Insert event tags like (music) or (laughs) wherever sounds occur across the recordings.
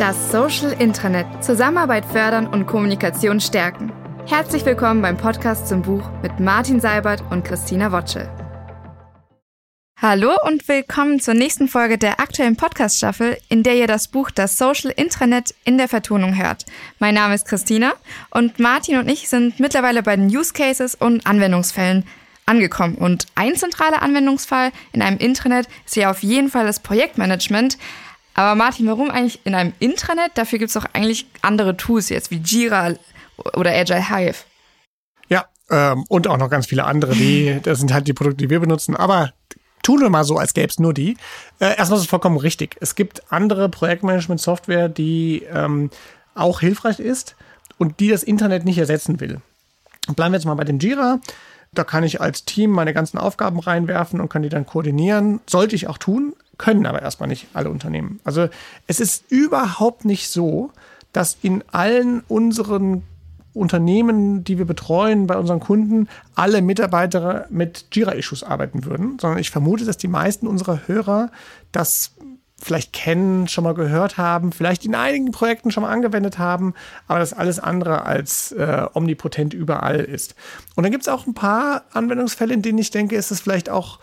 Das Social Intranet. Zusammenarbeit fördern und Kommunikation stärken. Herzlich willkommen beim Podcast zum Buch mit Martin Seibert und Christina Wotschel. Hallo und willkommen zur nächsten Folge der aktuellen Podcast-Staffel, in der ihr das Buch Das Social Intranet in der Vertonung hört. Mein Name ist Christina und Martin und ich sind mittlerweile bei den Use Cases und Anwendungsfällen angekommen. Und ein zentraler Anwendungsfall in einem Intranet ist ja auf jeden Fall das Projektmanagement. Aber Martin, warum eigentlich in einem Intranet? Dafür gibt es doch eigentlich andere Tools jetzt wie Jira, oder Agile Hive. Ja, ähm, und auch noch ganz viele andere, die, (laughs) das sind halt die Produkte, die wir benutzen, aber tun wir mal so, als gäbe es nur die. Äh, erstmal ist es vollkommen richtig. Es gibt andere Projektmanagement-Software, die ähm, auch hilfreich ist und die das Internet nicht ersetzen will. Bleiben wir jetzt mal bei dem Jira. Da kann ich als Team meine ganzen Aufgaben reinwerfen und kann die dann koordinieren. Sollte ich auch tun, können aber erstmal nicht alle Unternehmen. Also es ist überhaupt nicht so, dass in allen unseren Unternehmen, die wir betreuen, bei unseren Kunden, alle Mitarbeiter mit Jira-Issues arbeiten würden, sondern ich vermute, dass die meisten unserer Hörer das vielleicht kennen, schon mal gehört haben, vielleicht in einigen Projekten schon mal angewendet haben, aber das alles andere als äh, omnipotent überall ist. Und dann gibt es auch ein paar Anwendungsfälle, in denen ich denke, ist es vielleicht auch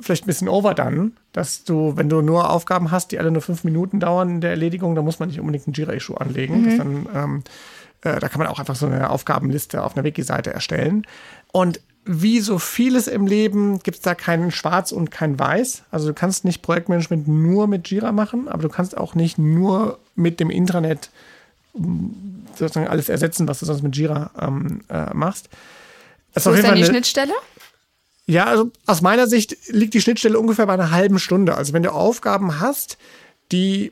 vielleicht ein bisschen overdone, dass du, wenn du nur Aufgaben hast, die alle nur fünf Minuten dauern in der Erledigung, da muss man nicht unbedingt ein Jira-Issue anlegen. Mhm. Dann, ähm, äh, da kann man auch einfach so eine Aufgabenliste auf einer Wiki-Seite erstellen. Und wie so vieles im Leben gibt es da kein Schwarz und kein Weiß. Also du kannst nicht Projektmanagement nur mit Jira machen, aber du kannst auch nicht nur mit dem Intranet mm, sozusagen alles ersetzen, was du sonst mit Jira ähm, äh, machst. Das Wo ist denn die Schnittstelle? Ja, also aus meiner Sicht liegt die Schnittstelle ungefähr bei einer halben Stunde. Also wenn du Aufgaben hast, die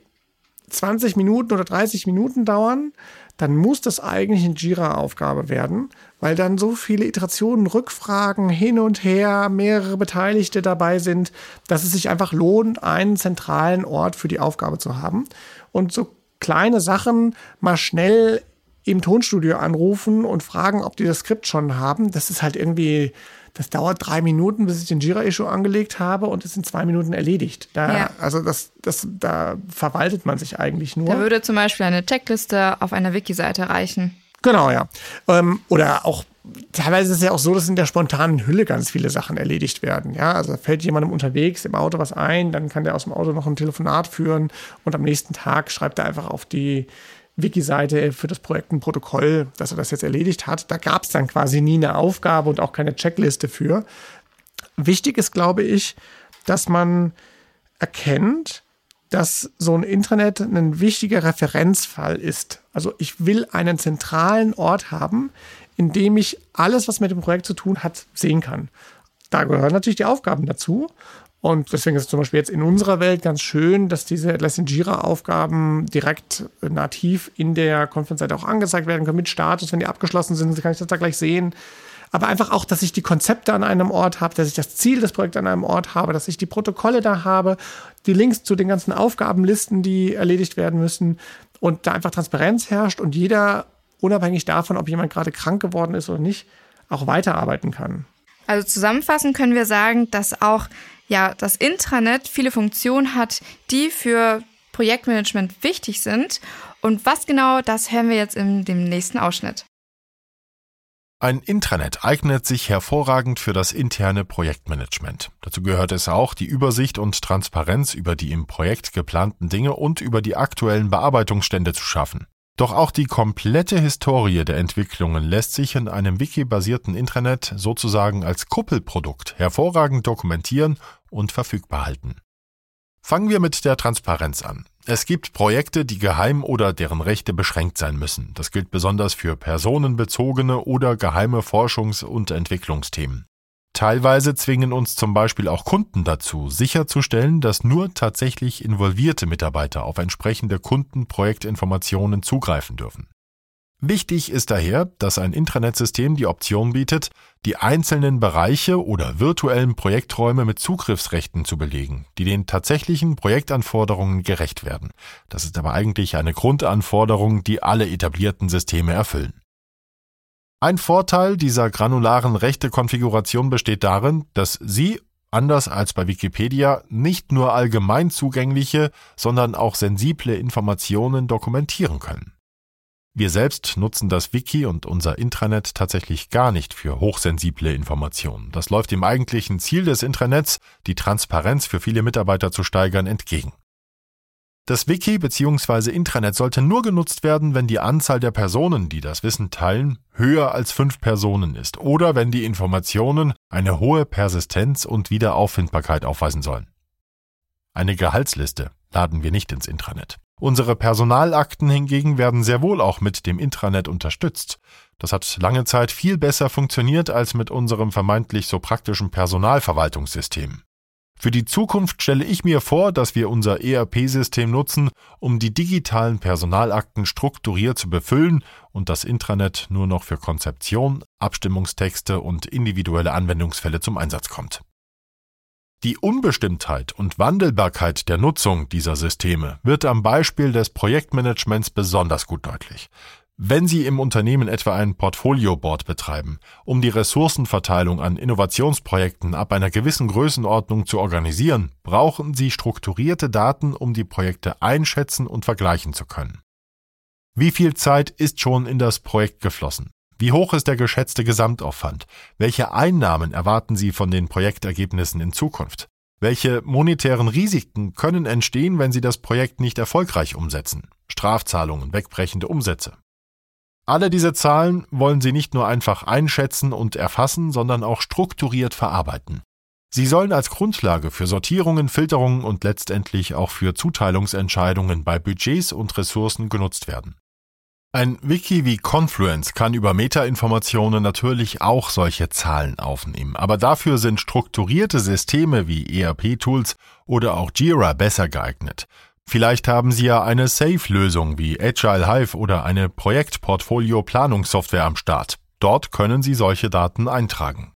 20 Minuten oder 30 Minuten dauern, dann muss das eigentlich eine Jira-Aufgabe werden, weil dann so viele Iterationen, Rückfragen hin und her, mehrere Beteiligte dabei sind, dass es sich einfach lohnt, einen zentralen Ort für die Aufgabe zu haben. Und so kleine Sachen mal schnell im Tonstudio anrufen und fragen, ob die das Skript schon haben, das ist halt irgendwie das dauert drei Minuten, bis ich den Jira-Issue angelegt habe und ist in zwei Minuten erledigt. Da, ja. Also das, das, da verwaltet man sich eigentlich nur. Da würde zum Beispiel eine Checkliste auf einer Wiki-Seite reichen. Genau, ja. Ähm, oder auch teilweise ist es ja auch so, dass in der spontanen Hülle ganz viele Sachen erledigt werden. Ja, also fällt jemandem unterwegs im Auto was ein, dann kann der aus dem Auto noch ein Telefonat führen und am nächsten Tag schreibt er einfach auf die Wiki-Seite für das Projekt ein Protokoll, dass er das jetzt erledigt hat. Da gab es dann quasi nie eine Aufgabe und auch keine Checkliste für. Wichtig ist, glaube ich, dass man erkennt, dass so ein Intranet ein wichtiger Referenzfall ist. Also ich will einen zentralen Ort haben, in dem ich alles, was mit dem Projekt zu tun hat, sehen kann. Da gehören natürlich die Aufgaben dazu. Und deswegen ist es zum Beispiel jetzt in unserer Welt ganz schön, dass diese Atlassian Jira-Aufgaben direkt nativ in der Conference-Seite auch angezeigt werden können mit Status. Wenn die abgeschlossen sind, kann ich das da gleich sehen. Aber einfach auch, dass ich die Konzepte an einem Ort habe, dass ich das Ziel des Projekts an einem Ort habe, dass ich die Protokolle da habe, die Links zu den ganzen Aufgabenlisten, die erledigt werden müssen und da einfach Transparenz herrscht und jeder, unabhängig davon, ob jemand gerade krank geworden ist oder nicht, auch weiterarbeiten kann. Also zusammenfassend können wir sagen, dass auch ja, das Intranet viele Funktionen hat, die für Projektmanagement wichtig sind. Und was genau, das hören wir jetzt in dem nächsten Ausschnitt. Ein Intranet eignet sich hervorragend für das interne Projektmanagement. Dazu gehört es auch, die Übersicht und Transparenz über die im Projekt geplanten Dinge und über die aktuellen Bearbeitungsstände zu schaffen. Doch auch die komplette Historie der Entwicklungen lässt sich in einem wiki-basierten Intranet sozusagen als Kuppelprodukt hervorragend dokumentieren und verfügbar halten. Fangen wir mit der Transparenz an. Es gibt Projekte, die geheim oder deren Rechte beschränkt sein müssen. Das gilt besonders für personenbezogene oder geheime Forschungs- und Entwicklungsthemen. Teilweise zwingen uns zum Beispiel auch Kunden dazu, sicherzustellen, dass nur tatsächlich involvierte Mitarbeiter auf entsprechende Kundenprojektinformationen zugreifen dürfen. Wichtig ist daher, dass ein Intranetsystem die Option bietet, die einzelnen Bereiche oder virtuellen Projekträume mit Zugriffsrechten zu belegen, die den tatsächlichen Projektanforderungen gerecht werden. Das ist aber eigentlich eine Grundanforderung, die alle etablierten Systeme erfüllen. Ein Vorteil dieser granularen Rechtekonfiguration besteht darin, dass Sie anders als bei Wikipedia, nicht nur allgemein zugängliche, sondern auch sensible Informationen dokumentieren können. Wir selbst nutzen das Wiki und unser Intranet tatsächlich gar nicht für hochsensible Informationen. Das läuft dem eigentlichen Ziel des Intranets, die Transparenz für viele Mitarbeiter zu steigern, entgegen. Das Wiki bzw. Intranet sollte nur genutzt werden, wenn die Anzahl der Personen, die das Wissen teilen, höher als fünf Personen ist oder wenn die Informationen eine hohe Persistenz und Wiederauffindbarkeit aufweisen sollen. Eine Gehaltsliste laden wir nicht ins Intranet. Unsere Personalakten hingegen werden sehr wohl auch mit dem Intranet unterstützt. Das hat lange Zeit viel besser funktioniert als mit unserem vermeintlich so praktischen Personalverwaltungssystem. Für die Zukunft stelle ich mir vor, dass wir unser ERP-System nutzen, um die digitalen Personalakten strukturiert zu befüllen und das Intranet nur noch für Konzeption, Abstimmungstexte und individuelle Anwendungsfälle zum Einsatz kommt. Die Unbestimmtheit und Wandelbarkeit der Nutzung dieser Systeme wird am Beispiel des Projektmanagements besonders gut deutlich. Wenn Sie im Unternehmen etwa ein Portfolio-Board betreiben, um die Ressourcenverteilung an Innovationsprojekten ab einer gewissen Größenordnung zu organisieren, brauchen Sie strukturierte Daten, um die Projekte einschätzen und vergleichen zu können. Wie viel Zeit ist schon in das Projekt geflossen? Wie hoch ist der geschätzte Gesamtaufwand? Welche Einnahmen erwarten Sie von den Projektergebnissen in Zukunft? Welche monetären Risiken können entstehen, wenn Sie das Projekt nicht erfolgreich umsetzen? Strafzahlungen, wegbrechende Umsätze. Alle diese Zahlen wollen Sie nicht nur einfach einschätzen und erfassen, sondern auch strukturiert verarbeiten. Sie sollen als Grundlage für Sortierungen, Filterungen und letztendlich auch für Zuteilungsentscheidungen bei Budgets und Ressourcen genutzt werden. Ein Wiki wie Confluence kann über Metainformationen natürlich auch solche Zahlen aufnehmen, aber dafür sind strukturierte Systeme wie ERP-Tools oder auch Jira besser geeignet. Vielleicht haben Sie ja eine Safe-Lösung wie Agile Hive oder eine Projektportfolio-Planungssoftware am Start. Dort können Sie solche Daten eintragen.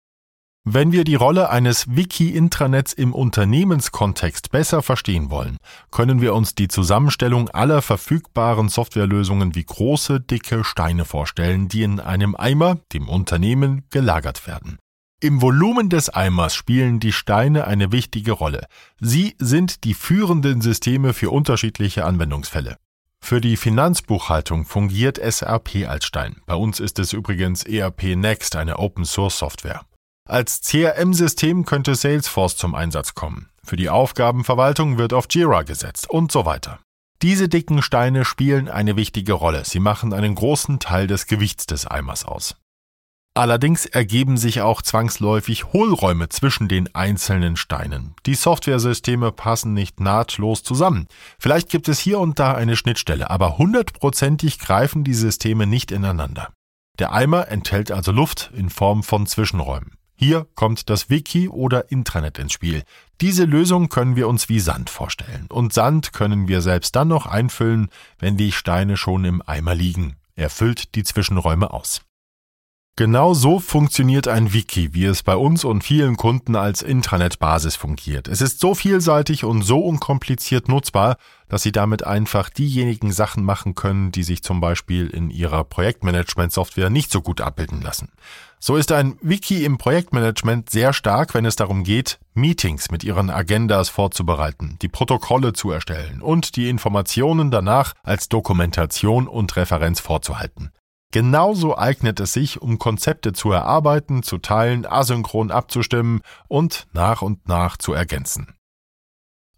Wenn wir die Rolle eines Wiki-Intranets im Unternehmenskontext besser verstehen wollen, können wir uns die Zusammenstellung aller verfügbaren Softwarelösungen wie große, dicke Steine vorstellen, die in einem Eimer, dem Unternehmen, gelagert werden. Im Volumen des Eimers spielen die Steine eine wichtige Rolle. Sie sind die führenden Systeme für unterschiedliche Anwendungsfälle. Für die Finanzbuchhaltung fungiert SRP als Stein. Bei uns ist es übrigens ERP Next, eine Open Source Software. Als CRM-System könnte Salesforce zum Einsatz kommen. Für die Aufgabenverwaltung wird auf Jira gesetzt und so weiter. Diese dicken Steine spielen eine wichtige Rolle. Sie machen einen großen Teil des Gewichts des Eimers aus. Allerdings ergeben sich auch zwangsläufig Hohlräume zwischen den einzelnen Steinen. Die Softwaresysteme passen nicht nahtlos zusammen. Vielleicht gibt es hier und da eine Schnittstelle, aber hundertprozentig greifen die Systeme nicht ineinander. Der Eimer enthält also Luft in Form von Zwischenräumen. Hier kommt das Wiki oder Intranet ins Spiel. Diese Lösung können wir uns wie Sand vorstellen. Und Sand können wir selbst dann noch einfüllen, wenn die Steine schon im Eimer liegen. Er füllt die Zwischenräume aus. Genau so funktioniert ein Wiki, wie es bei uns und vielen Kunden als Intranet-Basis fungiert. Es ist so vielseitig und so unkompliziert nutzbar, dass Sie damit einfach diejenigen Sachen machen können, die sich zum Beispiel in Ihrer Projektmanagement-Software nicht so gut abbilden lassen. So ist ein Wiki im Projektmanagement sehr stark, wenn es darum geht, Meetings mit Ihren Agendas vorzubereiten, die Protokolle zu erstellen und die Informationen danach als Dokumentation und Referenz vorzuhalten. Genauso eignet es sich, um Konzepte zu erarbeiten, zu teilen, asynchron abzustimmen und nach und nach zu ergänzen.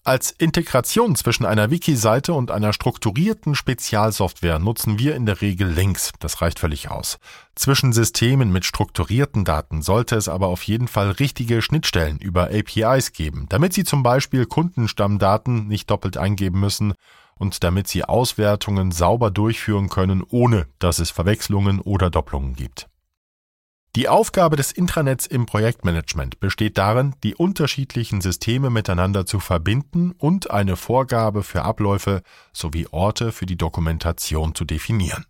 Als Integration zwischen einer Wiki-Seite und einer strukturierten Spezialsoftware nutzen wir in der Regel Links. Das reicht völlig aus. Zwischen Systemen mit strukturierten Daten sollte es aber auf jeden Fall richtige Schnittstellen über APIs geben, damit Sie zum Beispiel Kundenstammdaten nicht doppelt eingeben müssen und damit Sie Auswertungen sauber durchführen können, ohne dass es Verwechslungen oder Doppelungen gibt. Die Aufgabe des Intranets im Projektmanagement besteht darin, die unterschiedlichen Systeme miteinander zu verbinden und eine Vorgabe für Abläufe sowie Orte für die Dokumentation zu definieren.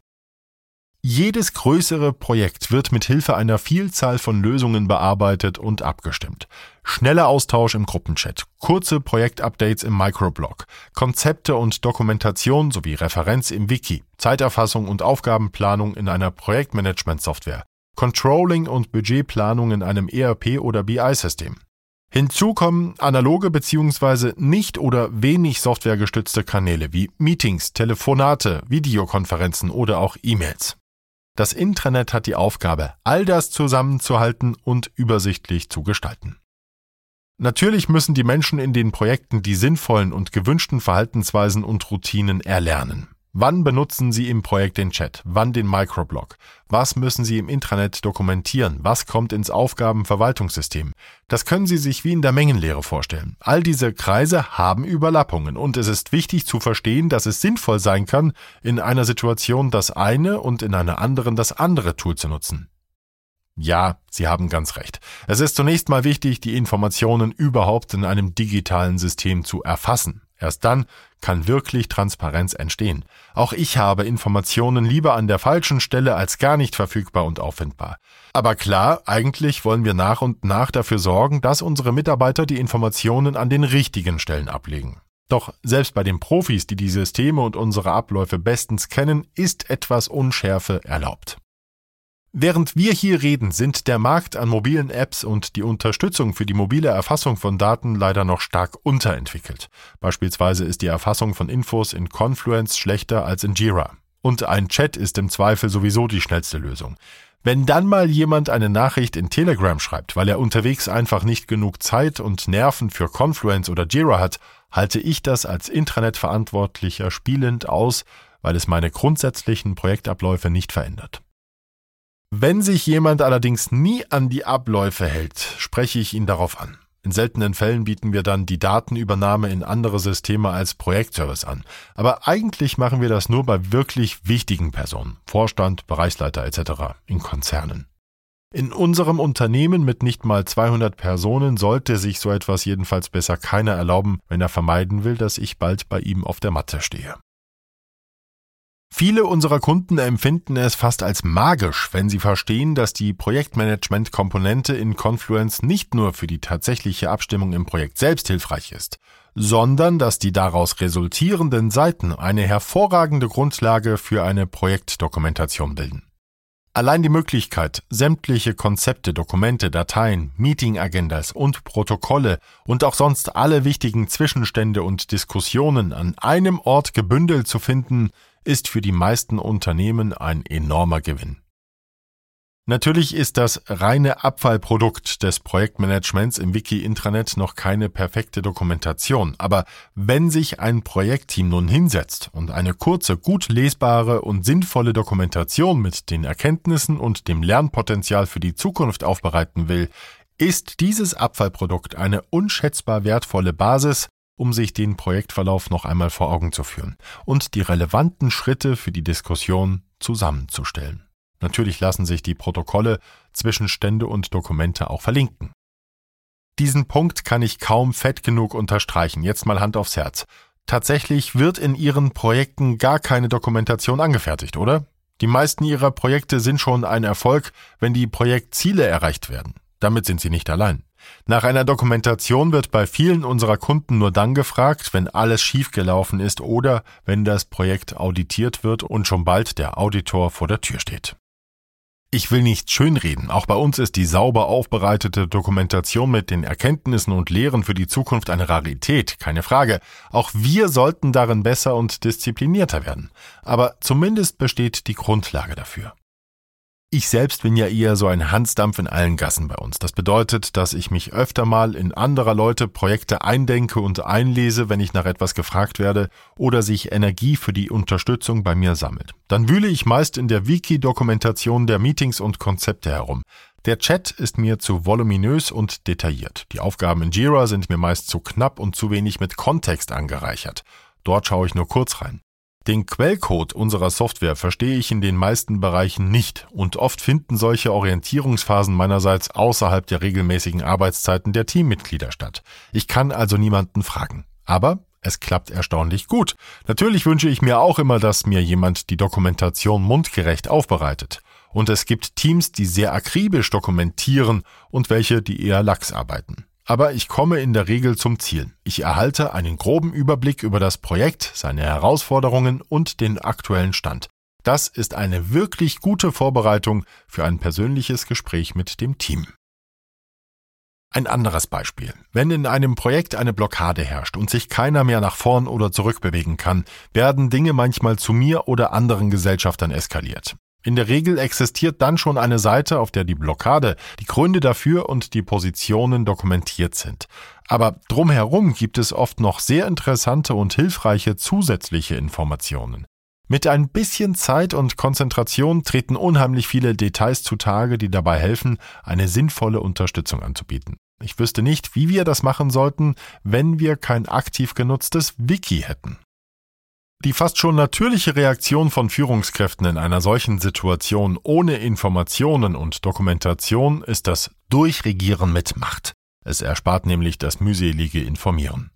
Jedes größere Projekt wird mit Hilfe einer Vielzahl von Lösungen bearbeitet und abgestimmt. Schneller Austausch im Gruppenchat, kurze Projektupdates im Microblog, Konzepte und Dokumentation sowie Referenz im Wiki, Zeiterfassung und Aufgabenplanung in einer Projektmanagement-Software, Controlling und Budgetplanung in einem ERP oder BI-System. Hinzu kommen analoge bzw. nicht oder wenig softwaregestützte Kanäle wie Meetings, Telefonate, Videokonferenzen oder auch E-Mails. Das Intranet hat die Aufgabe, all das zusammenzuhalten und übersichtlich zu gestalten. Natürlich müssen die Menschen in den Projekten die sinnvollen und gewünschten Verhaltensweisen und Routinen erlernen. Wann benutzen Sie im Projekt den Chat? Wann den Microblog? Was müssen Sie im Intranet dokumentieren? Was kommt ins Aufgabenverwaltungssystem? Das können Sie sich wie in der Mengenlehre vorstellen. All diese Kreise haben Überlappungen und es ist wichtig zu verstehen, dass es sinnvoll sein kann, in einer Situation das eine und in einer anderen das andere Tool zu nutzen. Ja, Sie haben ganz recht. Es ist zunächst mal wichtig, die Informationen überhaupt in einem digitalen System zu erfassen. Erst dann kann wirklich Transparenz entstehen. Auch ich habe Informationen lieber an der falschen Stelle als gar nicht verfügbar und auffindbar. Aber klar, eigentlich wollen wir nach und nach dafür sorgen, dass unsere Mitarbeiter die Informationen an den richtigen Stellen ablegen. Doch selbst bei den Profis, die die Systeme und unsere Abläufe bestens kennen, ist etwas Unschärfe erlaubt. Während wir hier reden, sind der Markt an mobilen Apps und die Unterstützung für die mobile Erfassung von Daten leider noch stark unterentwickelt. Beispielsweise ist die Erfassung von Infos in Confluence schlechter als in Jira. Und ein Chat ist im Zweifel sowieso die schnellste Lösung. Wenn dann mal jemand eine Nachricht in Telegram schreibt, weil er unterwegs einfach nicht genug Zeit und Nerven für Confluence oder Jira hat, halte ich das als Intranet-Verantwortlicher spielend aus, weil es meine grundsätzlichen Projektabläufe nicht verändert. Wenn sich jemand allerdings nie an die Abläufe hält, spreche ich ihn darauf an. In seltenen Fällen bieten wir dann die Datenübernahme in andere Systeme als Projektservice an. Aber eigentlich machen wir das nur bei wirklich wichtigen Personen, Vorstand, Bereichsleiter etc. in Konzernen. In unserem Unternehmen mit nicht mal 200 Personen sollte sich so etwas jedenfalls besser keiner erlauben, wenn er vermeiden will, dass ich bald bei ihm auf der Matte stehe. Viele unserer Kunden empfinden es fast als magisch, wenn sie verstehen, dass die Projektmanagement-Komponente in Confluence nicht nur für die tatsächliche Abstimmung im Projekt selbst hilfreich ist, sondern dass die daraus resultierenden Seiten eine hervorragende Grundlage für eine Projektdokumentation bilden. Allein die Möglichkeit, sämtliche Konzepte, Dokumente, Dateien, Meeting-Agendas und Protokolle und auch sonst alle wichtigen Zwischenstände und Diskussionen an einem Ort gebündelt zu finden, ist für die meisten Unternehmen ein enormer Gewinn. Natürlich ist das reine Abfallprodukt des Projektmanagements im Wiki-Intranet noch keine perfekte Dokumentation, aber wenn sich ein Projektteam nun hinsetzt und eine kurze, gut lesbare und sinnvolle Dokumentation mit den Erkenntnissen und dem Lernpotenzial für die Zukunft aufbereiten will, ist dieses Abfallprodukt eine unschätzbar wertvolle Basis, um sich den Projektverlauf noch einmal vor Augen zu führen und die relevanten Schritte für die Diskussion zusammenzustellen. Natürlich lassen sich die Protokolle, Zwischenstände und Dokumente auch verlinken. Diesen Punkt kann ich kaum fett genug unterstreichen. Jetzt mal Hand aufs Herz. Tatsächlich wird in Ihren Projekten gar keine Dokumentation angefertigt, oder? Die meisten Ihrer Projekte sind schon ein Erfolg, wenn die Projektziele erreicht werden. Damit sind Sie nicht allein. Nach einer Dokumentation wird bei vielen unserer Kunden nur dann gefragt, wenn alles schiefgelaufen ist oder wenn das Projekt auditiert wird und schon bald der Auditor vor der Tür steht. Ich will nicht schönreden, auch bei uns ist die sauber aufbereitete Dokumentation mit den Erkenntnissen und Lehren für die Zukunft eine Rarität, keine Frage. Auch wir sollten darin besser und disziplinierter werden. Aber zumindest besteht die Grundlage dafür. Ich selbst bin ja eher so ein Hansdampf in allen Gassen bei uns. Das bedeutet, dass ich mich öfter mal in anderer Leute Projekte eindenke und einlese, wenn ich nach etwas gefragt werde oder sich Energie für die Unterstützung bei mir sammelt. Dann wühle ich meist in der Wiki-Dokumentation der Meetings und Konzepte herum. Der Chat ist mir zu voluminös und detailliert. Die Aufgaben in Jira sind mir meist zu knapp und zu wenig mit Kontext angereichert. Dort schaue ich nur kurz rein. Den Quellcode unserer Software verstehe ich in den meisten Bereichen nicht und oft finden solche Orientierungsphasen meinerseits außerhalb der regelmäßigen Arbeitszeiten der Teammitglieder statt. Ich kann also niemanden fragen. Aber es klappt erstaunlich gut. Natürlich wünsche ich mir auch immer, dass mir jemand die Dokumentation mundgerecht aufbereitet. Und es gibt Teams, die sehr akribisch dokumentieren und welche, die eher lax arbeiten aber ich komme in der Regel zum Ziel. Ich erhalte einen groben Überblick über das Projekt, seine Herausforderungen und den aktuellen Stand. Das ist eine wirklich gute Vorbereitung für ein persönliches Gespräch mit dem Team. Ein anderes Beispiel. Wenn in einem Projekt eine Blockade herrscht und sich keiner mehr nach vorn oder zurück bewegen kann, werden Dinge manchmal zu mir oder anderen Gesellschaftern eskaliert. In der Regel existiert dann schon eine Seite, auf der die Blockade, die Gründe dafür und die Positionen dokumentiert sind. Aber drumherum gibt es oft noch sehr interessante und hilfreiche zusätzliche Informationen. Mit ein bisschen Zeit und Konzentration treten unheimlich viele Details zutage, die dabei helfen, eine sinnvolle Unterstützung anzubieten. Ich wüsste nicht, wie wir das machen sollten, wenn wir kein aktiv genutztes Wiki hätten. Die fast schon natürliche Reaktion von Führungskräften in einer solchen Situation ohne Informationen und Dokumentation ist das Durchregieren mit Macht. Es erspart nämlich das mühselige Informieren.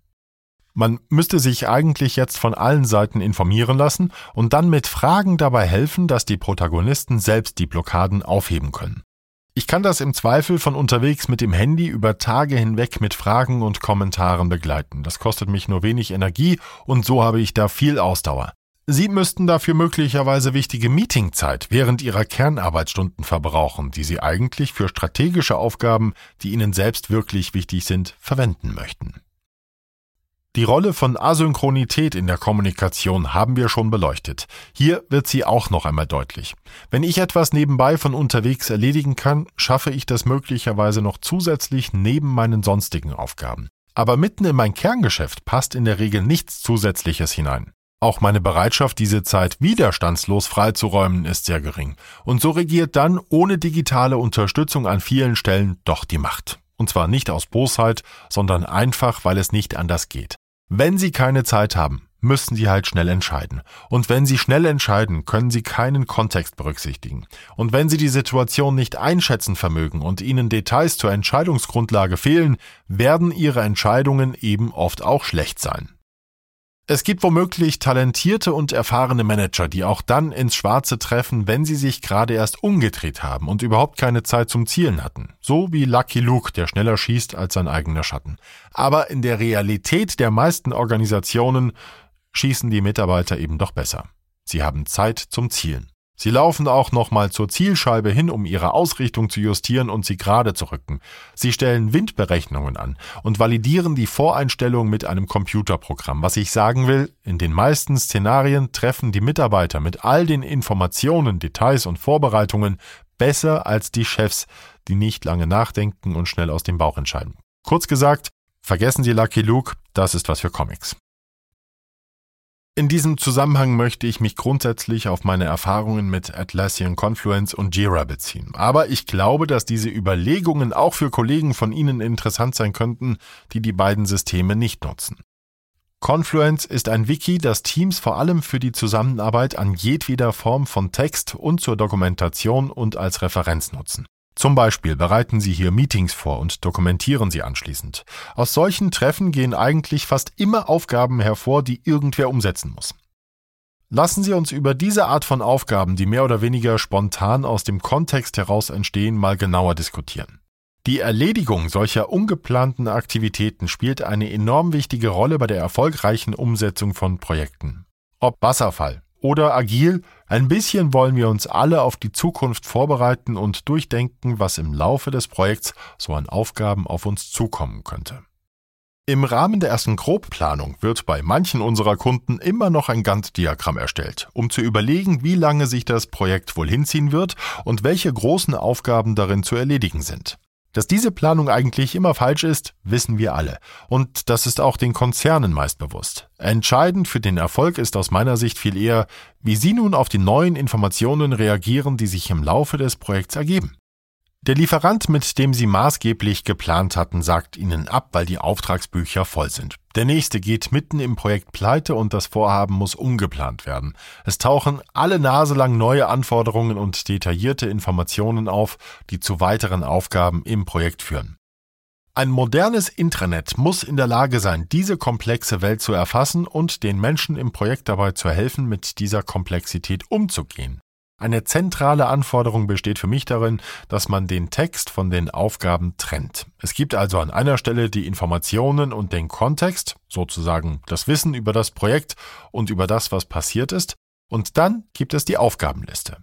Man müsste sich eigentlich jetzt von allen Seiten informieren lassen und dann mit Fragen dabei helfen, dass die Protagonisten selbst die Blockaden aufheben können. Ich kann das im Zweifel von unterwegs mit dem Handy über Tage hinweg mit Fragen und Kommentaren begleiten. Das kostet mich nur wenig Energie und so habe ich da viel Ausdauer. Sie müssten dafür möglicherweise wichtige Meetingzeit während Ihrer Kernarbeitsstunden verbrauchen, die Sie eigentlich für strategische Aufgaben, die Ihnen selbst wirklich wichtig sind, verwenden möchten. Die Rolle von Asynchronität in der Kommunikation haben wir schon beleuchtet. Hier wird sie auch noch einmal deutlich. Wenn ich etwas nebenbei von unterwegs erledigen kann, schaffe ich das möglicherweise noch zusätzlich neben meinen sonstigen Aufgaben. Aber mitten in mein Kerngeschäft passt in der Regel nichts Zusätzliches hinein. Auch meine Bereitschaft, diese Zeit widerstandslos freizuräumen, ist sehr gering. Und so regiert dann ohne digitale Unterstützung an vielen Stellen doch die Macht. Und zwar nicht aus Bosheit, sondern einfach, weil es nicht anders geht. Wenn Sie keine Zeit haben, müssen Sie halt schnell entscheiden. Und wenn Sie schnell entscheiden, können Sie keinen Kontext berücksichtigen. Und wenn Sie die Situation nicht einschätzen vermögen und Ihnen Details zur Entscheidungsgrundlage fehlen, werden Ihre Entscheidungen eben oft auch schlecht sein. Es gibt womöglich talentierte und erfahrene Manager, die auch dann ins Schwarze treffen, wenn sie sich gerade erst umgedreht haben und überhaupt keine Zeit zum Zielen hatten. So wie Lucky Luke, der schneller schießt als sein eigener Schatten. Aber in der Realität der meisten Organisationen schießen die Mitarbeiter eben doch besser. Sie haben Zeit zum Zielen. Sie laufen auch nochmal zur Zielscheibe hin, um ihre Ausrichtung zu justieren und sie gerade zu rücken. Sie stellen Windberechnungen an und validieren die Voreinstellung mit einem Computerprogramm. Was ich sagen will, in den meisten Szenarien treffen die Mitarbeiter mit all den Informationen, Details und Vorbereitungen besser als die Chefs, die nicht lange nachdenken und schnell aus dem Bauch entscheiden. Kurz gesagt, vergessen Sie Lucky Luke, das ist was für Comics. In diesem Zusammenhang möchte ich mich grundsätzlich auf meine Erfahrungen mit Atlassian Confluence und Jira beziehen. Aber ich glaube, dass diese Überlegungen auch für Kollegen von Ihnen interessant sein könnten, die die beiden Systeme nicht nutzen. Confluence ist ein Wiki, das Teams vor allem für die Zusammenarbeit an jedweder Form von Text und zur Dokumentation und als Referenz nutzen. Zum Beispiel bereiten Sie hier Meetings vor und dokumentieren sie anschließend. Aus solchen Treffen gehen eigentlich fast immer Aufgaben hervor, die irgendwer umsetzen muss. Lassen Sie uns über diese Art von Aufgaben, die mehr oder weniger spontan aus dem Kontext heraus entstehen, mal genauer diskutieren. Die Erledigung solcher ungeplanten Aktivitäten spielt eine enorm wichtige Rolle bei der erfolgreichen Umsetzung von Projekten. Ob Wasserfall, oder agil, ein bisschen wollen wir uns alle auf die Zukunft vorbereiten und durchdenken, was im Laufe des Projekts so an Aufgaben auf uns zukommen könnte. Im Rahmen der ersten Grobplanung wird bei manchen unserer Kunden immer noch ein Gantt-Diagramm erstellt, um zu überlegen, wie lange sich das Projekt wohl hinziehen wird und welche großen Aufgaben darin zu erledigen sind. Dass diese Planung eigentlich immer falsch ist, wissen wir alle. Und das ist auch den Konzernen meist bewusst. Entscheidend für den Erfolg ist aus meiner Sicht viel eher, wie sie nun auf die neuen Informationen reagieren, die sich im Laufe des Projekts ergeben. Der Lieferant, mit dem Sie maßgeblich geplant hatten, sagt Ihnen ab, weil die Auftragsbücher voll sind. Der nächste geht mitten im Projekt pleite und das Vorhaben muss umgeplant werden. Es tauchen alle Nase lang neue Anforderungen und detaillierte Informationen auf, die zu weiteren Aufgaben im Projekt führen. Ein modernes Intranet muss in der Lage sein, diese komplexe Welt zu erfassen und den Menschen im Projekt dabei zu helfen, mit dieser Komplexität umzugehen. Eine zentrale Anforderung besteht für mich darin, dass man den Text von den Aufgaben trennt. Es gibt also an einer Stelle die Informationen und den Kontext, sozusagen das Wissen über das Projekt und über das, was passiert ist, und dann gibt es die Aufgabenliste.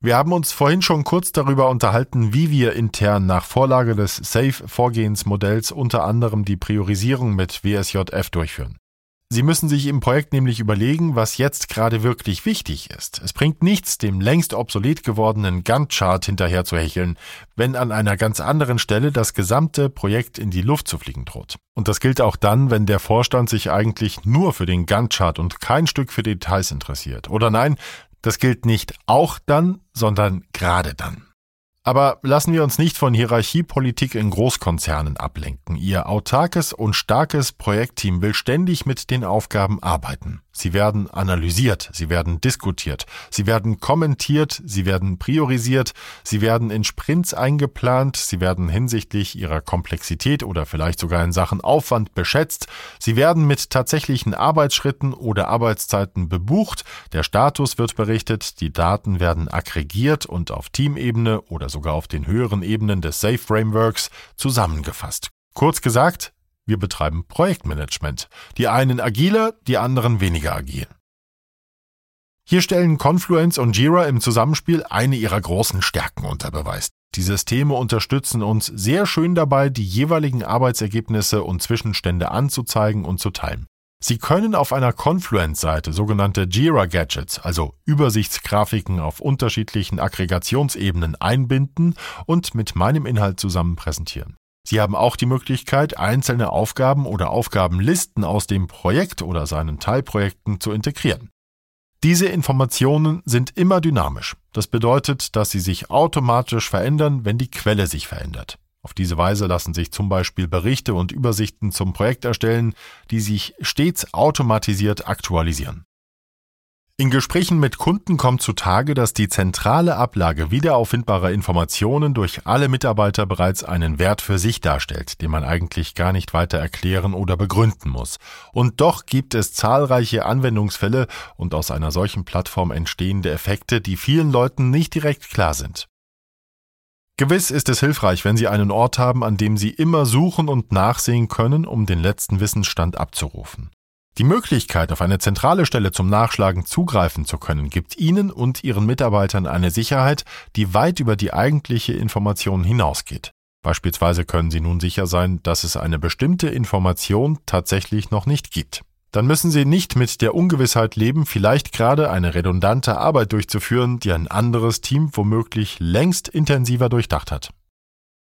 Wir haben uns vorhin schon kurz darüber unterhalten, wie wir intern nach Vorlage des SAFE-Vorgehensmodells unter anderem die Priorisierung mit WSJF durchführen. Sie müssen sich im Projekt nämlich überlegen, was jetzt gerade wirklich wichtig ist. Es bringt nichts, dem längst obsolet gewordenen Gantt-Chart hinterher zu hecheln, wenn an einer ganz anderen Stelle das gesamte Projekt in die Luft zu fliegen droht. Und das gilt auch dann, wenn der Vorstand sich eigentlich nur für den Gantt-Chart und kein Stück für Details interessiert. Oder nein, das gilt nicht auch dann, sondern gerade dann. Aber lassen wir uns nicht von Hierarchiepolitik in Großkonzernen ablenken. Ihr autarkes und starkes Projektteam will ständig mit den Aufgaben arbeiten. Sie werden analysiert, sie werden diskutiert, sie werden kommentiert, sie werden priorisiert, sie werden in Sprints eingeplant, sie werden hinsichtlich ihrer Komplexität oder vielleicht sogar in Sachen Aufwand beschätzt, sie werden mit tatsächlichen Arbeitsschritten oder Arbeitszeiten bebucht, der Status wird berichtet, die Daten werden aggregiert und auf Teamebene oder sogar auf den höheren Ebenen des Safe Frameworks zusammengefasst. Kurz gesagt, wir betreiben Projektmanagement. Die einen agiler, die anderen weniger agil. Hier stellen Confluence und Jira im Zusammenspiel eine ihrer großen Stärken unter Beweis. Die Systeme unterstützen uns sehr schön dabei, die jeweiligen Arbeitsergebnisse und Zwischenstände anzuzeigen und zu teilen. Sie können auf einer Confluence-Seite sogenannte Jira-Gadgets, also Übersichtsgrafiken auf unterschiedlichen Aggregationsebenen einbinden und mit meinem Inhalt zusammen präsentieren. Sie haben auch die Möglichkeit, einzelne Aufgaben oder Aufgabenlisten aus dem Projekt oder seinen Teilprojekten zu integrieren. Diese Informationen sind immer dynamisch. Das bedeutet, dass sie sich automatisch verändern, wenn die Quelle sich verändert. Auf diese Weise lassen sich zum Beispiel Berichte und Übersichten zum Projekt erstellen, die sich stets automatisiert aktualisieren. In Gesprächen mit Kunden kommt zutage, dass die zentrale Ablage wiederauffindbarer Informationen durch alle Mitarbeiter bereits einen Wert für sich darstellt, den man eigentlich gar nicht weiter erklären oder begründen muss. Und doch gibt es zahlreiche Anwendungsfälle und aus einer solchen Plattform entstehende Effekte, die vielen Leuten nicht direkt klar sind. Gewiss ist es hilfreich, wenn Sie einen Ort haben, an dem Sie immer suchen und nachsehen können, um den letzten Wissensstand abzurufen. Die Möglichkeit, auf eine zentrale Stelle zum Nachschlagen zugreifen zu können, gibt Ihnen und Ihren Mitarbeitern eine Sicherheit, die weit über die eigentliche Information hinausgeht. Beispielsweise können Sie nun sicher sein, dass es eine bestimmte Information tatsächlich noch nicht gibt. Dann müssen Sie nicht mit der Ungewissheit leben, vielleicht gerade eine redundante Arbeit durchzuführen, die ein anderes Team womöglich längst intensiver durchdacht hat.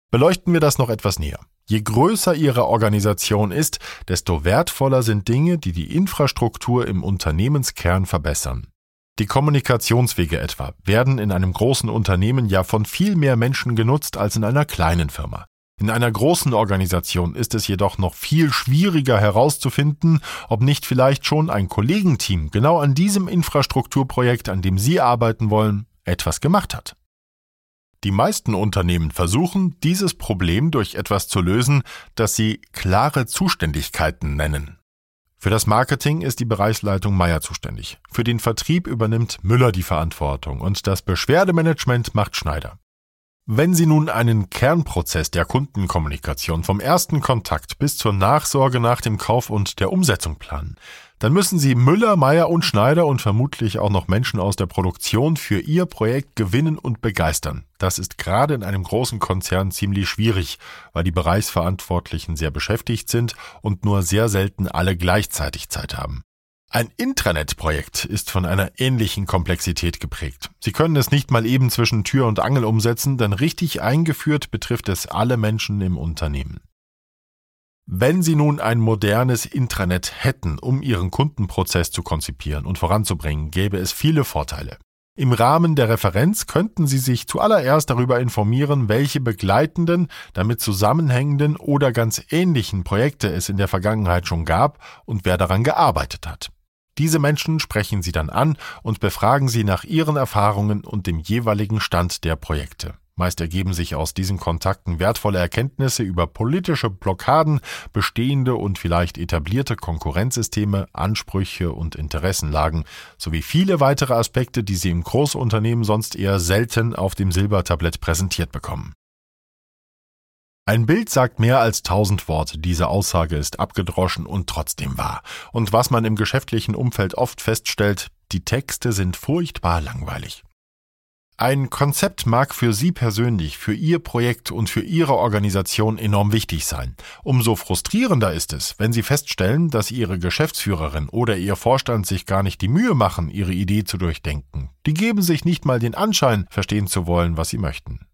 Beleuchten wir das noch etwas näher. Je größer Ihre Organisation ist, desto wertvoller sind Dinge, die die Infrastruktur im Unternehmenskern verbessern. Die Kommunikationswege etwa werden in einem großen Unternehmen ja von viel mehr Menschen genutzt als in einer kleinen Firma. In einer großen Organisation ist es jedoch noch viel schwieriger herauszufinden, ob nicht vielleicht schon ein Kollegenteam genau an diesem Infrastrukturprojekt, an dem Sie arbeiten wollen, etwas gemacht hat. Die meisten Unternehmen versuchen, dieses Problem durch etwas zu lösen, das sie klare Zuständigkeiten nennen. Für das Marketing ist die Bereichsleitung Meier zuständig. Für den Vertrieb übernimmt Müller die Verantwortung und das Beschwerdemanagement macht Schneider. Wenn Sie nun einen Kernprozess der Kundenkommunikation vom ersten Kontakt bis zur Nachsorge nach dem Kauf und der Umsetzung planen, dann müssen Sie Müller, Meyer und Schneider und vermutlich auch noch Menschen aus der Produktion für Ihr Projekt gewinnen und begeistern. Das ist gerade in einem großen Konzern ziemlich schwierig, weil die Bereichsverantwortlichen sehr beschäftigt sind und nur sehr selten alle gleichzeitig Zeit haben. Ein Intranet-Projekt ist von einer ähnlichen Komplexität geprägt. Sie können es nicht mal eben zwischen Tür und Angel umsetzen, denn richtig eingeführt betrifft es alle Menschen im Unternehmen. Wenn Sie nun ein modernes Intranet hätten, um Ihren Kundenprozess zu konzipieren und voranzubringen, gäbe es viele Vorteile. Im Rahmen der Referenz könnten Sie sich zuallererst darüber informieren, welche begleitenden, damit zusammenhängenden oder ganz ähnlichen Projekte es in der Vergangenheit schon gab und wer daran gearbeitet hat. Diese Menschen sprechen Sie dann an und befragen Sie nach Ihren Erfahrungen und dem jeweiligen Stand der Projekte. Meist ergeben sich aus diesen Kontakten wertvolle Erkenntnisse über politische Blockaden, bestehende und vielleicht etablierte Konkurrenzsysteme, Ansprüche und Interessenlagen sowie viele weitere Aspekte, die Sie im Großunternehmen sonst eher selten auf dem Silbertablett präsentiert bekommen. Ein Bild sagt mehr als tausend Worte. Diese Aussage ist abgedroschen und trotzdem wahr. Und was man im geschäftlichen Umfeld oft feststellt, die Texte sind furchtbar langweilig. Ein Konzept mag für Sie persönlich, für Ihr Projekt und für Ihre Organisation enorm wichtig sein. Umso frustrierender ist es, wenn Sie feststellen, dass Ihre Geschäftsführerin oder Ihr Vorstand sich gar nicht die Mühe machen, Ihre Idee zu durchdenken. Die geben sich nicht mal den Anschein, verstehen zu wollen, was Sie möchten.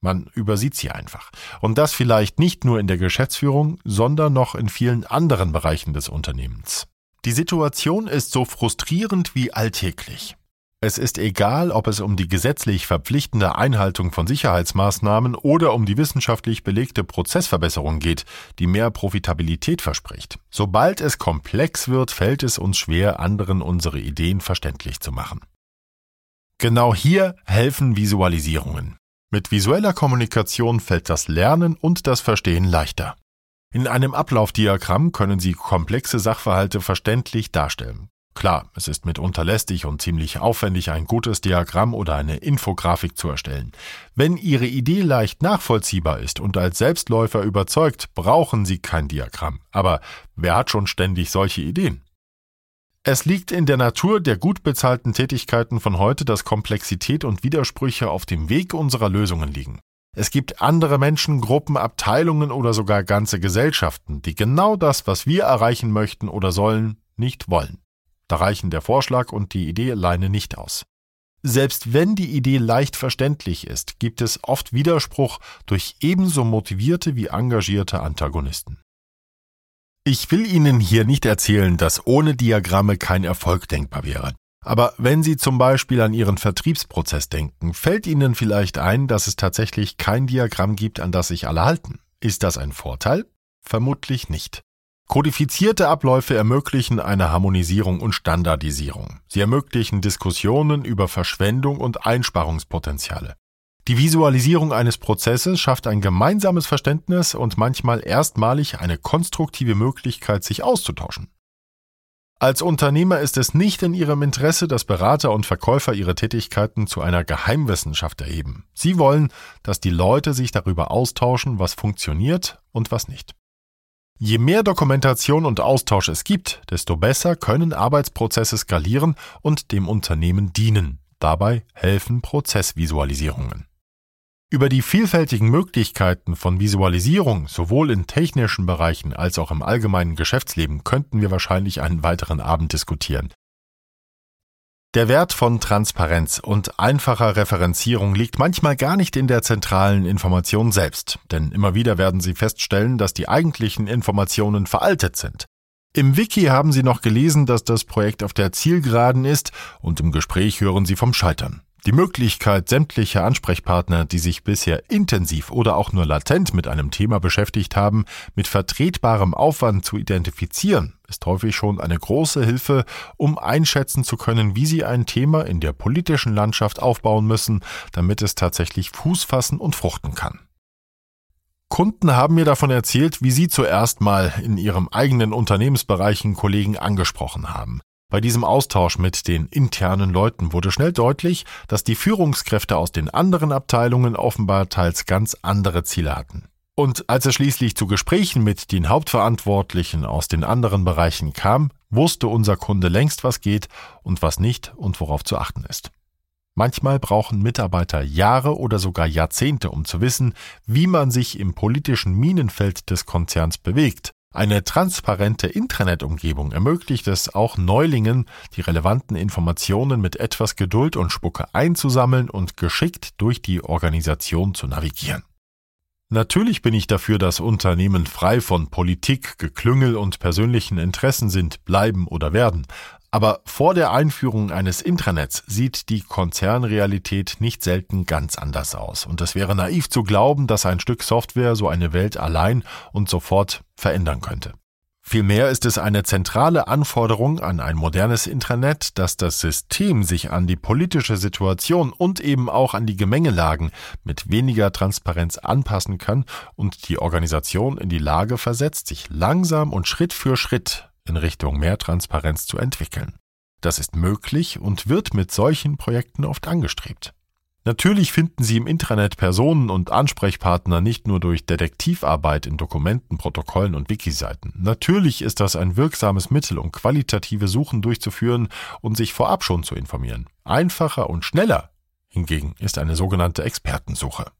Man übersieht sie einfach. Und das vielleicht nicht nur in der Geschäftsführung, sondern noch in vielen anderen Bereichen des Unternehmens. Die Situation ist so frustrierend wie alltäglich. Es ist egal, ob es um die gesetzlich verpflichtende Einhaltung von Sicherheitsmaßnahmen oder um die wissenschaftlich belegte Prozessverbesserung geht, die mehr Profitabilität verspricht. Sobald es komplex wird, fällt es uns schwer, anderen unsere Ideen verständlich zu machen. Genau hier helfen Visualisierungen. Mit visueller Kommunikation fällt das Lernen und das Verstehen leichter. In einem Ablaufdiagramm können Sie komplexe Sachverhalte verständlich darstellen. Klar, es ist mitunter lästig und ziemlich aufwendig, ein gutes Diagramm oder eine Infografik zu erstellen. Wenn Ihre Idee leicht nachvollziehbar ist und als Selbstläufer überzeugt, brauchen Sie kein Diagramm. Aber wer hat schon ständig solche Ideen? Es liegt in der Natur der gut bezahlten Tätigkeiten von heute, dass Komplexität und Widersprüche auf dem Weg unserer Lösungen liegen. Es gibt andere Menschen, Gruppen, Abteilungen oder sogar ganze Gesellschaften, die genau das, was wir erreichen möchten oder sollen, nicht wollen. Da reichen der Vorschlag und die Idee alleine nicht aus. Selbst wenn die Idee leicht verständlich ist, gibt es oft Widerspruch durch ebenso motivierte wie engagierte Antagonisten. Ich will Ihnen hier nicht erzählen, dass ohne Diagramme kein Erfolg denkbar wäre. Aber wenn Sie zum Beispiel an Ihren Vertriebsprozess denken, fällt Ihnen vielleicht ein, dass es tatsächlich kein Diagramm gibt, an das sich alle halten. Ist das ein Vorteil? Vermutlich nicht. Kodifizierte Abläufe ermöglichen eine Harmonisierung und Standardisierung. Sie ermöglichen Diskussionen über Verschwendung und Einsparungspotenziale. Die Visualisierung eines Prozesses schafft ein gemeinsames Verständnis und manchmal erstmalig eine konstruktive Möglichkeit, sich auszutauschen. Als Unternehmer ist es nicht in ihrem Interesse, dass Berater und Verkäufer ihre Tätigkeiten zu einer Geheimwissenschaft erheben. Sie wollen, dass die Leute sich darüber austauschen, was funktioniert und was nicht. Je mehr Dokumentation und Austausch es gibt, desto besser können Arbeitsprozesse skalieren und dem Unternehmen dienen. Dabei helfen Prozessvisualisierungen. Über die vielfältigen Möglichkeiten von Visualisierung sowohl in technischen Bereichen als auch im allgemeinen Geschäftsleben könnten wir wahrscheinlich einen weiteren Abend diskutieren. Der Wert von Transparenz und einfacher Referenzierung liegt manchmal gar nicht in der zentralen Information selbst, denn immer wieder werden Sie feststellen, dass die eigentlichen Informationen veraltet sind. Im Wiki haben Sie noch gelesen, dass das Projekt auf der Zielgeraden ist und im Gespräch hören Sie vom Scheitern. Die Möglichkeit, sämtliche Ansprechpartner, die sich bisher intensiv oder auch nur latent mit einem Thema beschäftigt haben, mit vertretbarem Aufwand zu identifizieren, ist häufig schon eine große Hilfe, um einschätzen zu können, wie sie ein Thema in der politischen Landschaft aufbauen müssen, damit es tatsächlich Fuß fassen und fruchten kann. Kunden haben mir davon erzählt, wie sie zuerst mal in ihrem eigenen Unternehmensbereichen Kollegen angesprochen haben. Bei diesem Austausch mit den internen Leuten wurde schnell deutlich, dass die Führungskräfte aus den anderen Abteilungen offenbar teils ganz andere Ziele hatten. Und als es schließlich zu Gesprächen mit den Hauptverantwortlichen aus den anderen Bereichen kam, wusste unser Kunde längst, was geht und was nicht und worauf zu achten ist. Manchmal brauchen Mitarbeiter Jahre oder sogar Jahrzehnte, um zu wissen, wie man sich im politischen Minenfeld des Konzerns bewegt eine transparente Intranet-Umgebung ermöglicht es auch Neulingen, die relevanten Informationen mit etwas Geduld und Spucke einzusammeln und geschickt durch die Organisation zu navigieren. Natürlich bin ich dafür, dass Unternehmen frei von Politik, Geklüngel und persönlichen Interessen sind, bleiben oder werden. Aber vor der Einführung eines Intranets sieht die Konzernrealität nicht selten ganz anders aus. Und es wäre naiv zu glauben, dass ein Stück Software so eine Welt allein und sofort verändern könnte. Vielmehr ist es eine zentrale Anforderung an ein modernes Intranet, dass das System sich an die politische Situation und eben auch an die Gemengelagen mit weniger Transparenz anpassen kann und die Organisation in die Lage versetzt, sich langsam und Schritt für Schritt in Richtung mehr Transparenz zu entwickeln. Das ist möglich und wird mit solchen Projekten oft angestrebt. Natürlich finden Sie im Intranet Personen und Ansprechpartner nicht nur durch Detektivarbeit in Dokumenten, Protokollen und Wikiseiten. Natürlich ist das ein wirksames Mittel, um qualitative Suchen durchzuführen und sich vorab schon zu informieren. Einfacher und schneller hingegen ist eine sogenannte Expertensuche.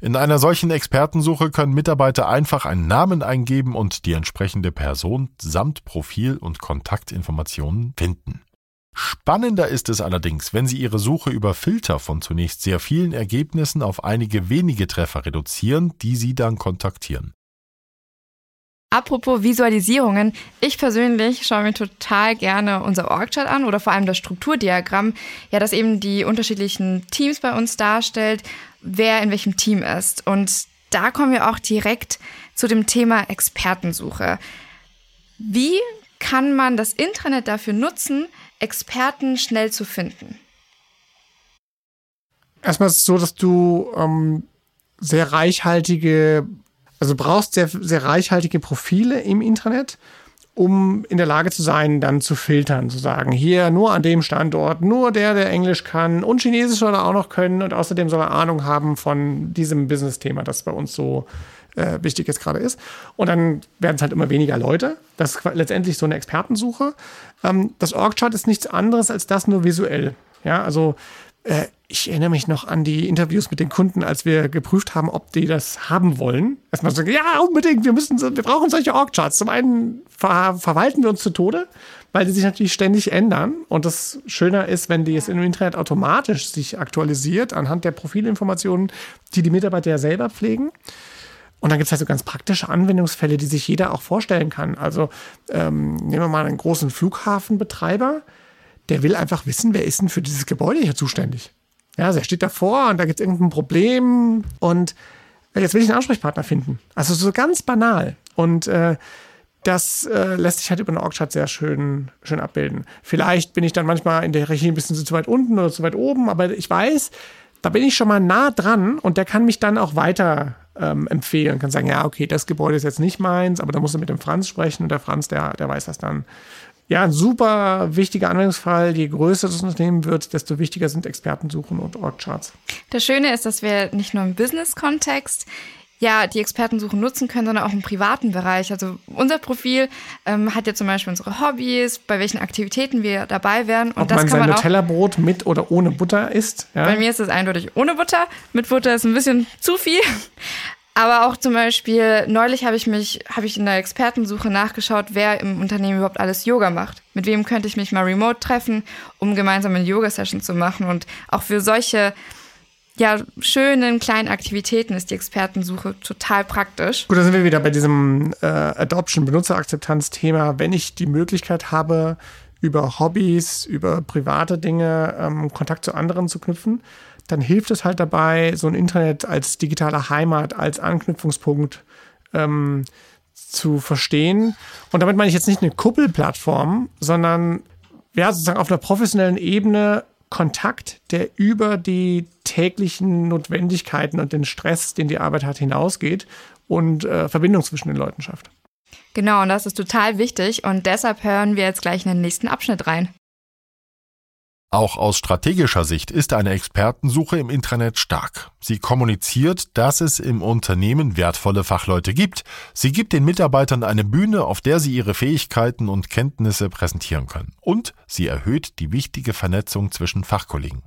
In einer solchen Expertensuche können Mitarbeiter einfach einen Namen eingeben und die entsprechende Person samt Profil und Kontaktinformationen finden. Spannender ist es allerdings, wenn Sie Ihre Suche über Filter von zunächst sehr vielen Ergebnissen auf einige wenige Treffer reduzieren, die Sie dann kontaktieren. Apropos Visualisierungen, ich persönlich schaue mir total gerne unser Orgchart an oder vor allem das Strukturdiagramm, ja, das eben die unterschiedlichen Teams bei uns darstellt, wer in welchem Team ist. Und da kommen wir auch direkt zu dem Thema Expertensuche. Wie kann man das Intranet dafür nutzen, Experten schnell zu finden? Erstmal ist es so, dass du ähm, sehr reichhaltige also brauchst sehr, sehr reichhaltige Profile im Internet, um in der Lage zu sein, dann zu filtern, zu sagen, hier nur an dem Standort, nur der, der Englisch kann und Chinesisch soll er auch noch können und außerdem soll er Ahnung haben von diesem Business-Thema, das bei uns so äh, wichtig jetzt gerade ist. Und dann werden es halt immer weniger Leute. Das ist letztendlich so eine Expertensuche. Ähm, das Org-Chart ist nichts anderes als das nur visuell. Ja, also äh, ich erinnere mich noch an die Interviews mit den Kunden, als wir geprüft haben, ob die das haben wollen. Erstmal so, ja, unbedingt, wir müssen, wir brauchen solche Org-Charts. Zum einen ver verwalten wir uns zu Tode, weil die sich natürlich ständig ändern. Und das Schöne ist, wenn die es im Internet automatisch sich aktualisiert, anhand der Profilinformationen, die die Mitarbeiter ja selber pflegen. Und dann gibt es halt so ganz praktische Anwendungsfälle, die sich jeder auch vorstellen kann. Also ähm, nehmen wir mal einen großen Flughafenbetreiber der will einfach wissen, wer ist denn für dieses Gebäude hier zuständig. Ja, also er steht davor und da gibt es irgendein Problem und jetzt will ich einen Ansprechpartner finden. Also so ganz banal. Und äh, das äh, lässt sich halt über einen Org-Chart sehr schön, schön abbilden. Vielleicht bin ich dann manchmal in der Hierarchie ein bisschen zu weit unten oder zu weit oben, aber ich weiß, da bin ich schon mal nah dran und der kann mich dann auch weiter ähm, empfehlen, kann sagen, ja, okay, das Gebäude ist jetzt nicht meins, aber da muss er mit dem Franz sprechen und der Franz, der, der weiß das dann ja, ein super wichtiger Anwendungsfall. Je größer das Unternehmen wird, desto wichtiger sind Expertensuchen und Org-Charts. Das Schöne ist, dass wir nicht nur im Business-Kontext ja, die Expertensuche nutzen können, sondern auch im privaten Bereich. Also unser Profil ähm, hat ja zum Beispiel unsere Hobbys, bei welchen Aktivitäten wir dabei wären. Und Ob das man kann sein man Nutella-Brot mit oder ohne Butter isst. Ja? Bei mir ist es eindeutig ohne Butter. Mit Butter ist ein bisschen zu viel. Aber auch zum Beispiel, neulich habe ich mich, habe ich in der Expertensuche nachgeschaut, wer im Unternehmen überhaupt alles Yoga macht. Mit wem könnte ich mich mal remote treffen, um gemeinsam eine Yoga-Session zu machen. Und auch für solche ja, schönen kleinen Aktivitäten ist die Expertensuche total praktisch. Gut, da sind wir wieder bei diesem äh, Adoption-Benutzerakzeptanz-Thema. Wenn ich die Möglichkeit habe, über Hobbys, über private Dinge ähm, Kontakt zu anderen zu knüpfen, dann hilft es halt dabei, so ein Internet als digitale Heimat, als Anknüpfungspunkt ähm, zu verstehen. Und damit meine ich jetzt nicht eine Kuppelplattform, sondern ja, sozusagen auf einer professionellen Ebene Kontakt, der über die täglichen Notwendigkeiten und den Stress, den die Arbeit hat, hinausgeht und äh, Verbindung zwischen den Leuten schafft. Genau, und das ist total wichtig und deshalb hören wir jetzt gleich in den nächsten Abschnitt rein. Auch aus strategischer Sicht ist eine Expertensuche im Intranet stark. Sie kommuniziert, dass es im Unternehmen wertvolle Fachleute gibt. Sie gibt den Mitarbeitern eine Bühne, auf der sie ihre Fähigkeiten und Kenntnisse präsentieren können. Und sie erhöht die wichtige Vernetzung zwischen Fachkollegen.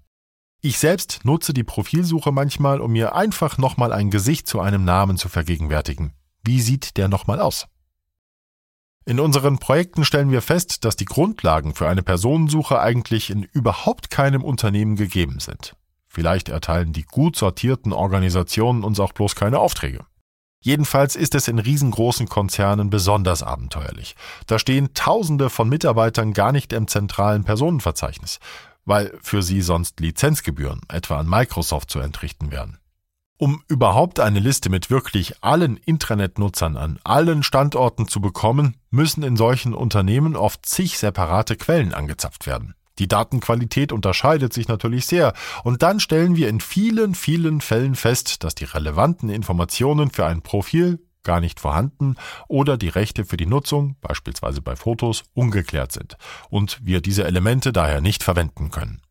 Ich selbst nutze die Profilsuche manchmal, um mir einfach nochmal ein Gesicht zu einem Namen zu vergegenwärtigen. Wie sieht der nochmal aus? In unseren Projekten stellen wir fest, dass die Grundlagen für eine Personensuche eigentlich in überhaupt keinem Unternehmen gegeben sind. Vielleicht erteilen die gut sortierten Organisationen uns auch bloß keine Aufträge. Jedenfalls ist es in riesengroßen Konzernen besonders abenteuerlich. Da stehen Tausende von Mitarbeitern gar nicht im zentralen Personenverzeichnis, weil für sie sonst Lizenzgebühren, etwa an Microsoft, zu entrichten werden. Um überhaupt eine Liste mit wirklich allen Intranet-Nutzern an allen Standorten zu bekommen, müssen in solchen Unternehmen oft zig separate Quellen angezapft werden. Die Datenqualität unterscheidet sich natürlich sehr, und dann stellen wir in vielen, vielen Fällen fest, dass die relevanten Informationen für ein Profil gar nicht vorhanden oder die Rechte für die Nutzung, beispielsweise bei Fotos, ungeklärt sind und wir diese Elemente daher nicht verwenden können.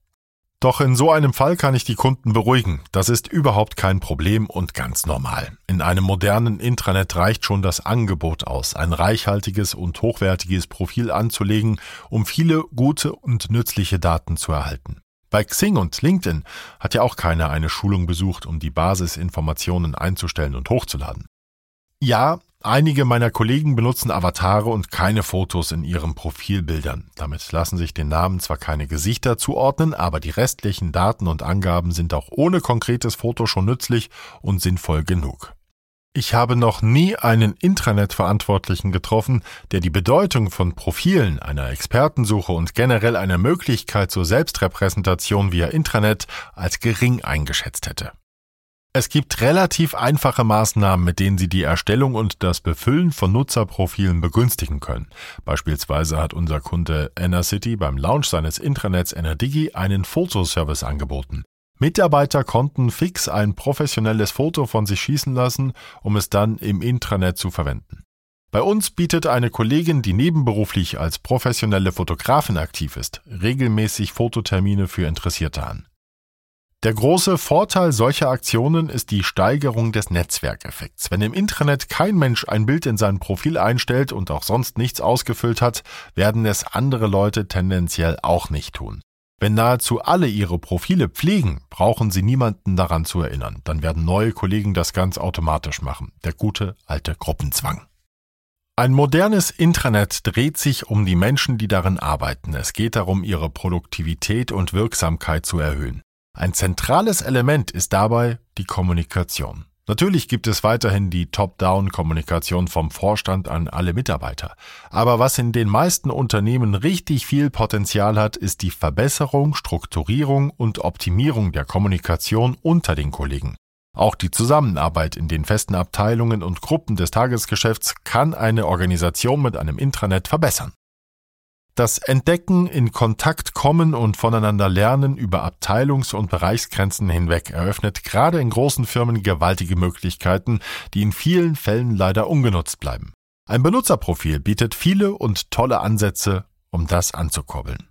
Doch in so einem Fall kann ich die Kunden beruhigen. Das ist überhaupt kein Problem und ganz normal. In einem modernen Intranet reicht schon das Angebot aus, ein reichhaltiges und hochwertiges Profil anzulegen, um viele gute und nützliche Daten zu erhalten. Bei Xing und LinkedIn hat ja auch keiner eine Schulung besucht, um die Basisinformationen einzustellen und hochzuladen. Ja, einige meiner Kollegen benutzen Avatare und keine Fotos in ihren Profilbildern. Damit lassen sich den Namen zwar keine Gesichter zuordnen, aber die restlichen Daten und Angaben sind auch ohne konkretes Foto schon nützlich und sinnvoll genug. Ich habe noch nie einen Intranet-Verantwortlichen getroffen, der die Bedeutung von Profilen, einer Expertensuche und generell einer Möglichkeit zur Selbstrepräsentation via Intranet als gering eingeschätzt hätte. Es gibt relativ einfache Maßnahmen, mit denen Sie die Erstellung und das Befüllen von Nutzerprofilen begünstigen können. Beispielsweise hat unser Kunde Enercity beim Launch seines Intranets Enerdigi einen Fotoservice angeboten. Mitarbeiter konnten fix ein professionelles Foto von sich schießen lassen, um es dann im Intranet zu verwenden. Bei uns bietet eine Kollegin, die nebenberuflich als professionelle Fotografin aktiv ist, regelmäßig Fototermine für Interessierte an. Der große Vorteil solcher Aktionen ist die Steigerung des Netzwerkeffekts. Wenn im Intranet kein Mensch ein Bild in sein Profil einstellt und auch sonst nichts ausgefüllt hat, werden es andere Leute tendenziell auch nicht tun. Wenn nahezu alle ihre Profile pflegen, brauchen sie niemanden daran zu erinnern. Dann werden neue Kollegen das ganz automatisch machen. Der gute alte Gruppenzwang. Ein modernes Intranet dreht sich um die Menschen, die darin arbeiten. Es geht darum, ihre Produktivität und Wirksamkeit zu erhöhen. Ein zentrales Element ist dabei die Kommunikation. Natürlich gibt es weiterhin die Top-Down-Kommunikation vom Vorstand an alle Mitarbeiter. Aber was in den meisten Unternehmen richtig viel Potenzial hat, ist die Verbesserung, Strukturierung und Optimierung der Kommunikation unter den Kollegen. Auch die Zusammenarbeit in den festen Abteilungen und Gruppen des Tagesgeschäfts kann eine Organisation mit einem Intranet verbessern. Das Entdecken, in Kontakt kommen und voneinander lernen über Abteilungs- und Bereichsgrenzen hinweg eröffnet gerade in großen Firmen gewaltige Möglichkeiten, die in vielen Fällen leider ungenutzt bleiben. Ein Benutzerprofil bietet viele und tolle Ansätze, um das anzukurbeln.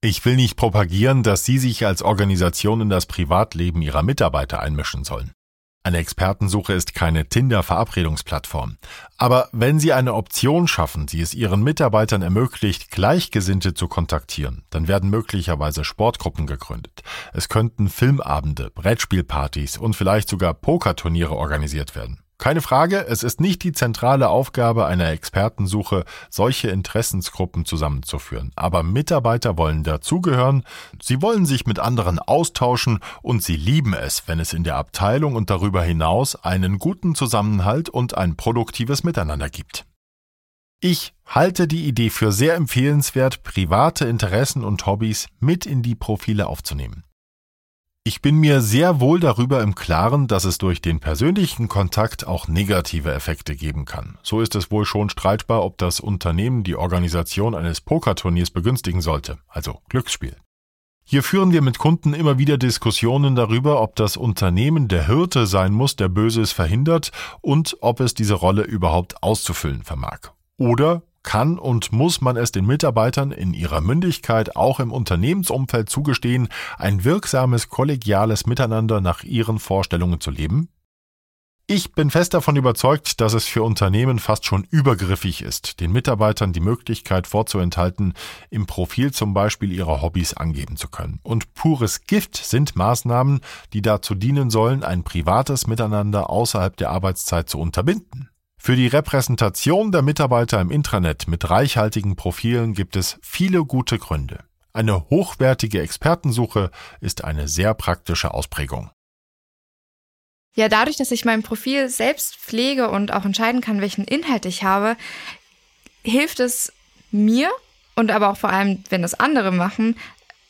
Ich will nicht propagieren, dass Sie sich als Organisation in das Privatleben Ihrer Mitarbeiter einmischen sollen. Eine Expertensuche ist keine Tinder-Verabredungsplattform. Aber wenn Sie eine Option schaffen, die es Ihren Mitarbeitern ermöglicht, Gleichgesinnte zu kontaktieren, dann werden möglicherweise Sportgruppen gegründet. Es könnten Filmabende, Brettspielpartys und vielleicht sogar Pokerturniere organisiert werden. Keine Frage, es ist nicht die zentrale Aufgabe einer Expertensuche, solche Interessensgruppen zusammenzuführen. Aber Mitarbeiter wollen dazugehören, sie wollen sich mit anderen austauschen und sie lieben es, wenn es in der Abteilung und darüber hinaus einen guten Zusammenhalt und ein produktives Miteinander gibt. Ich halte die Idee für sehr empfehlenswert, private Interessen und Hobbys mit in die Profile aufzunehmen. Ich bin mir sehr wohl darüber im Klaren, dass es durch den persönlichen Kontakt auch negative Effekte geben kann. So ist es wohl schon streitbar, ob das Unternehmen die Organisation eines Pokerturniers begünstigen sollte, also Glücksspiel. Hier führen wir mit Kunden immer wieder Diskussionen darüber, ob das Unternehmen der Hirte sein muss, der Böses verhindert und ob es diese Rolle überhaupt auszufüllen vermag. Oder kann und muss man es den Mitarbeitern in ihrer Mündigkeit auch im Unternehmensumfeld zugestehen, ein wirksames kollegiales Miteinander nach ihren Vorstellungen zu leben? Ich bin fest davon überzeugt, dass es für Unternehmen fast schon übergriffig ist, den Mitarbeitern die Möglichkeit vorzuenthalten, im Profil zum Beispiel ihre Hobbys angeben zu können. Und pures Gift sind Maßnahmen, die dazu dienen sollen, ein privates Miteinander außerhalb der Arbeitszeit zu unterbinden. Für die Repräsentation der Mitarbeiter im Intranet mit reichhaltigen Profilen gibt es viele gute Gründe. Eine hochwertige Expertensuche ist eine sehr praktische Ausprägung. Ja, dadurch, dass ich mein Profil selbst pflege und auch entscheiden kann, welchen Inhalt ich habe, hilft es mir und aber auch vor allem, wenn es andere machen,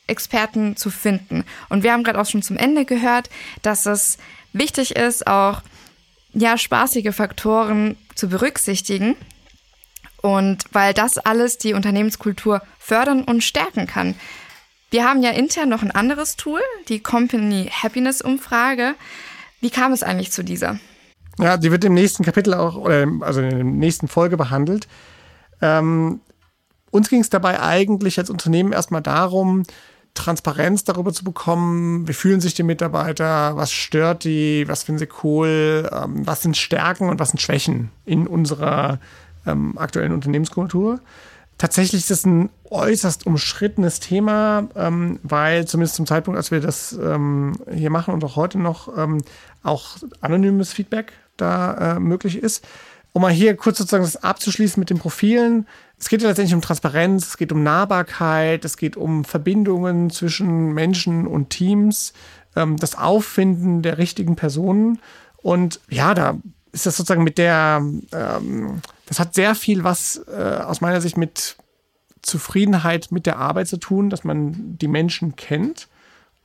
Experten zu finden. Und wir haben gerade auch schon zum Ende gehört, dass es wichtig ist, auch ja, spaßige Faktoren zu berücksichtigen. Und weil das alles die Unternehmenskultur fördern und stärken kann. Wir haben ja intern noch ein anderes Tool, die Company Happiness Umfrage. Wie kam es eigentlich zu dieser? Ja, die wird im nächsten Kapitel auch, also in der nächsten Folge behandelt. Ähm, uns ging es dabei eigentlich als Unternehmen erstmal darum, Transparenz darüber zu bekommen, wie fühlen sich die Mitarbeiter, was stört die, was finden sie cool, ähm, was sind Stärken und was sind Schwächen in unserer ähm, aktuellen Unternehmenskultur. Tatsächlich ist es ein äußerst umschrittenes Thema, ähm, weil zumindest zum Zeitpunkt, als wir das ähm, hier machen und auch heute noch, ähm, auch anonymes Feedback da äh, möglich ist. Um mal hier kurz sozusagen das abzuschließen mit den Profilen. Es geht ja letztendlich um Transparenz, es geht um Nahbarkeit, es geht um Verbindungen zwischen Menschen und Teams, ähm, das Auffinden der richtigen Personen. Und ja, da ist das sozusagen mit der, ähm, das hat sehr viel was äh, aus meiner Sicht mit Zufriedenheit mit der Arbeit zu tun, dass man die Menschen kennt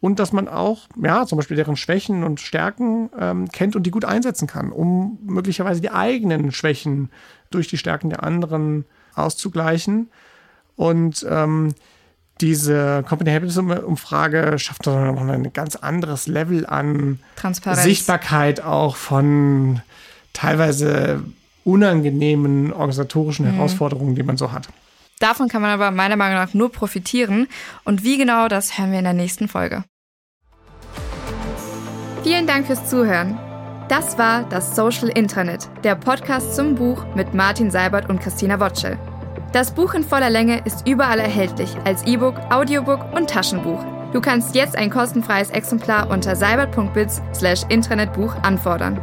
und dass man auch, ja, zum Beispiel deren Schwächen und Stärken ähm, kennt und die gut einsetzen kann, um möglicherweise die eigenen Schwächen durch die Stärken der anderen auszugleichen. Und ähm, diese Company Happiness Umfrage schafft noch ein ganz anderes Level an Transparenz. Sichtbarkeit auch von teilweise unangenehmen organisatorischen mhm. Herausforderungen, die man so hat. Davon kann man aber meiner Meinung nach nur profitieren. Und wie genau, das hören wir in der nächsten Folge. Vielen Dank fürs Zuhören. Das war das Social Intranet, der Podcast zum Buch mit Martin Seibert und Christina Wotschel. Das Buch in voller Länge ist überall erhältlich als E-Book, Audiobook und Taschenbuch. Du kannst jetzt ein kostenfreies Exemplar unter seibert.biz/intranetbuch anfordern.